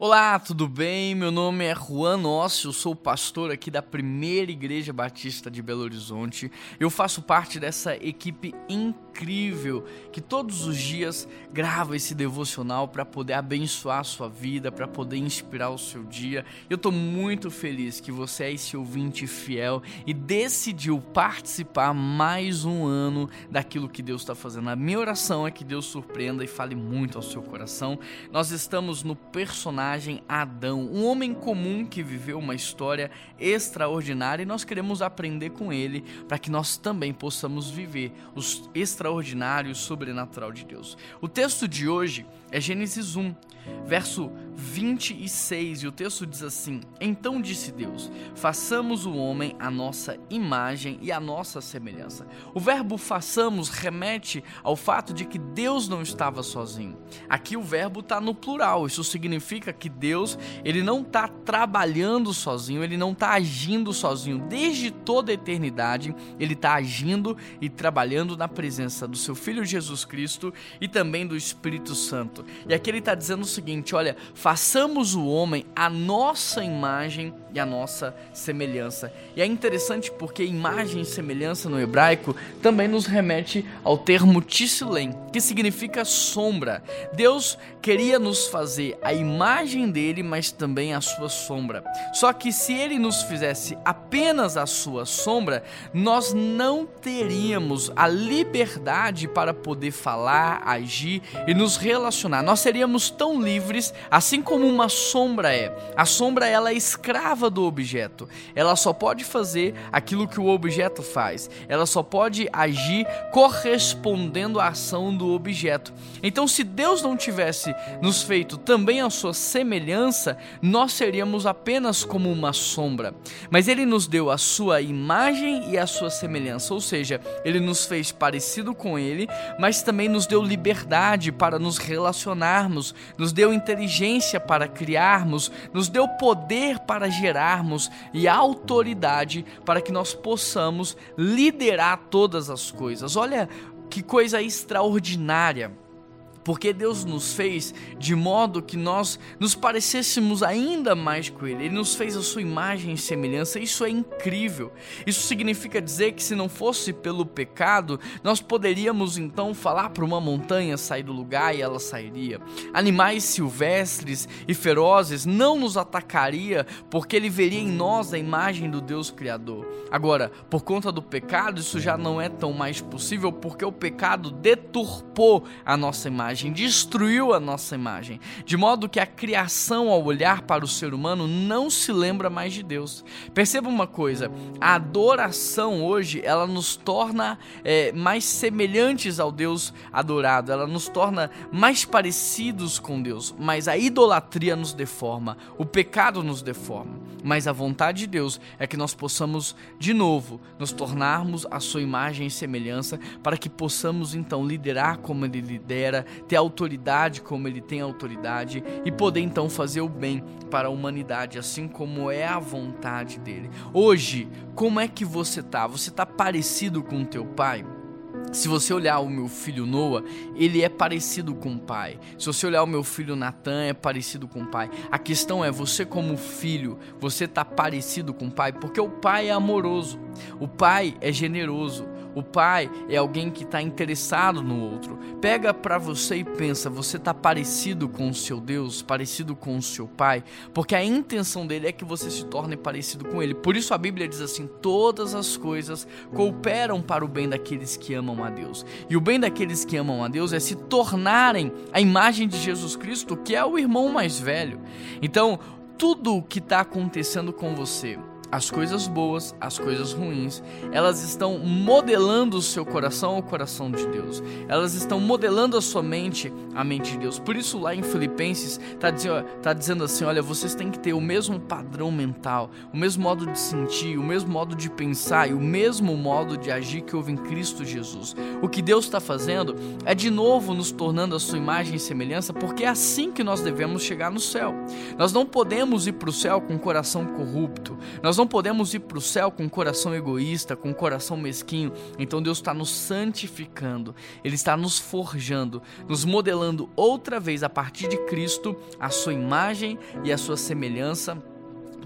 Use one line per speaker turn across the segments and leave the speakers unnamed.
Olá, tudo bem? Meu nome é Juan Ócio, sou pastor aqui da Primeira Igreja Batista de Belo Horizonte. Eu faço parte dessa equipe incrível que todos os dias grava esse devocional para poder abençoar a sua vida, para poder inspirar o seu dia. Eu estou muito feliz que você é esse ouvinte fiel e decidiu participar mais um ano daquilo que Deus está fazendo. A minha oração é que Deus surpreenda e fale muito ao seu coração. Nós estamos no personagem personagem Adão, um homem comum que viveu uma história extraordinária e nós queremos aprender com ele para que nós também possamos viver os extraordinários sobrenatural de Deus. O texto de hoje é Gênesis 1, verso 26, e o texto diz assim: Então disse Deus: Façamos o homem a nossa imagem e a nossa semelhança. O verbo façamos remete ao fato de que Deus não estava sozinho. Aqui o verbo está no plural, isso significa que Deus ele não está trabalhando sozinho, ele não está agindo sozinho. Desde toda a eternidade, ele está agindo e trabalhando na presença do seu Filho Jesus Cristo e também do Espírito Santo. E aqui ele está dizendo o seguinte: olha, façamos o homem a nossa imagem e a nossa semelhança. E é interessante porque imagem e semelhança no hebraico também nos remete ao termo tissilem, que significa sombra. Deus queria nos fazer a imagem dele, mas também a sua sombra. Só que se ele nos fizesse apenas a sua sombra, nós não teríamos a liberdade para poder falar, agir e nos relacionar. Nós seríamos tão livres, assim como uma sombra é. A sombra ela é escrava do objeto. Ela só pode fazer aquilo que o objeto faz. Ela só pode agir correspondendo à ação do objeto. Então, se Deus não tivesse nos feito também a sua semelhança, nós seríamos apenas como uma sombra. Mas ele nos deu a sua imagem e a sua semelhança, ou seja, ele nos fez parecido com ele, mas também nos deu liberdade para nos relacionar relacionarmos, nos deu inteligência para criarmos, nos deu poder para gerarmos e autoridade para que nós possamos liderar todas as coisas. Olha que coisa extraordinária porque Deus nos fez de modo que nós nos parecêssemos ainda mais com Ele. Ele nos fez a sua imagem e semelhança. Isso é incrível. Isso significa dizer que se não fosse pelo pecado, nós poderíamos então falar para uma montanha sair do lugar e ela sairia. Animais silvestres e ferozes não nos atacaria, porque Ele veria em nós a imagem do Deus Criador. Agora, por conta do pecado, isso já não é tão mais possível, porque o pecado deturpou a nossa imagem imagem, destruiu a nossa imagem, de modo que a criação, ao olhar para o ser humano, não se lembra mais de Deus. Perceba uma coisa: a adoração hoje ela nos torna é, mais semelhantes ao Deus adorado, ela nos torna mais parecidos com Deus, mas a idolatria nos deforma, o pecado nos deforma. Mas a vontade de Deus é que nós possamos de novo nos tornarmos a sua imagem e semelhança, para que possamos então liderar como Ele lidera, ter autoridade como ele tem autoridade e poder então fazer o bem para a humanidade, assim como é a vontade dele. Hoje, como é que você tá? Você tá parecido com teu pai? Se você olhar o meu filho Noah, ele é parecido com o pai. Se você olhar o meu filho Natan, é parecido com o pai. A questão é, você como filho, você está parecido com o pai? Porque o pai é amoroso, o pai é generoso, o pai é alguém que está interessado no outro. Pega para você e pensa: você está parecido com o seu Deus, parecido com o seu pai? Porque a intenção dele é que você se torne parecido com ele. Por isso a Bíblia diz assim: todas as coisas cooperam para o bem daqueles que amam a Deus. E o bem daqueles que amam a Deus é se tornarem a imagem de Jesus Cristo, que é o irmão mais velho. Então, tudo o que está acontecendo com você, as coisas boas, as coisas ruins, elas estão modelando o seu coração ao coração de Deus. Elas estão modelando a sua mente à mente de Deus. Por isso lá em Filipenses está dizendo, tá dizendo assim, olha, vocês têm que ter o mesmo padrão mental, o mesmo modo de sentir, o mesmo modo de pensar e o mesmo modo de agir que houve em Cristo Jesus. O que Deus está fazendo é de novo nos tornando a sua imagem e semelhança, porque é assim que nós devemos chegar no céu. Nós não podemos ir para o céu com o coração corrupto. Nós não podemos ir para o céu com um coração egoísta, com um coração mesquinho. Então Deus está nos santificando, Ele está nos forjando, nos modelando outra vez a partir de Cristo, a sua imagem e a sua semelhança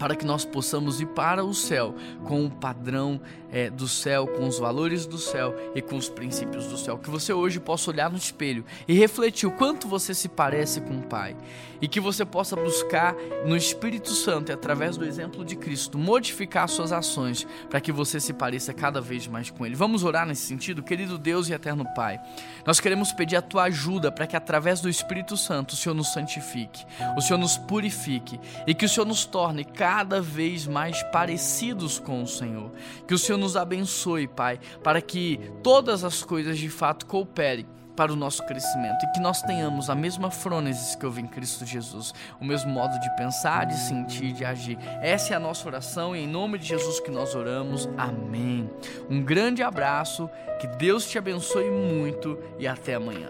para que nós possamos ir para o céu com o padrão é, do céu, com os valores do céu e com os princípios do céu. Que você hoje possa olhar no espelho e refletir o quanto você se parece com o Pai. E que você possa buscar no Espírito Santo e através do exemplo de Cristo modificar suas ações para que você se pareça cada vez mais com Ele. Vamos orar nesse sentido, querido Deus e eterno Pai. Nós queremos pedir a tua ajuda para que através do Espírito Santo o Senhor nos santifique, o Senhor nos purifique e que o Senhor nos torne cada vez mais parecidos com o Senhor. Que o Senhor nos abençoe, Pai, para que todas as coisas de fato cooperem para o nosso crescimento e que nós tenhamos a mesma frônesis que houve em Cristo Jesus, o mesmo modo de pensar, de sentir, de agir. Essa é a nossa oração e em nome de Jesus que nós oramos. Amém. Um grande abraço, que Deus te abençoe muito e até amanhã.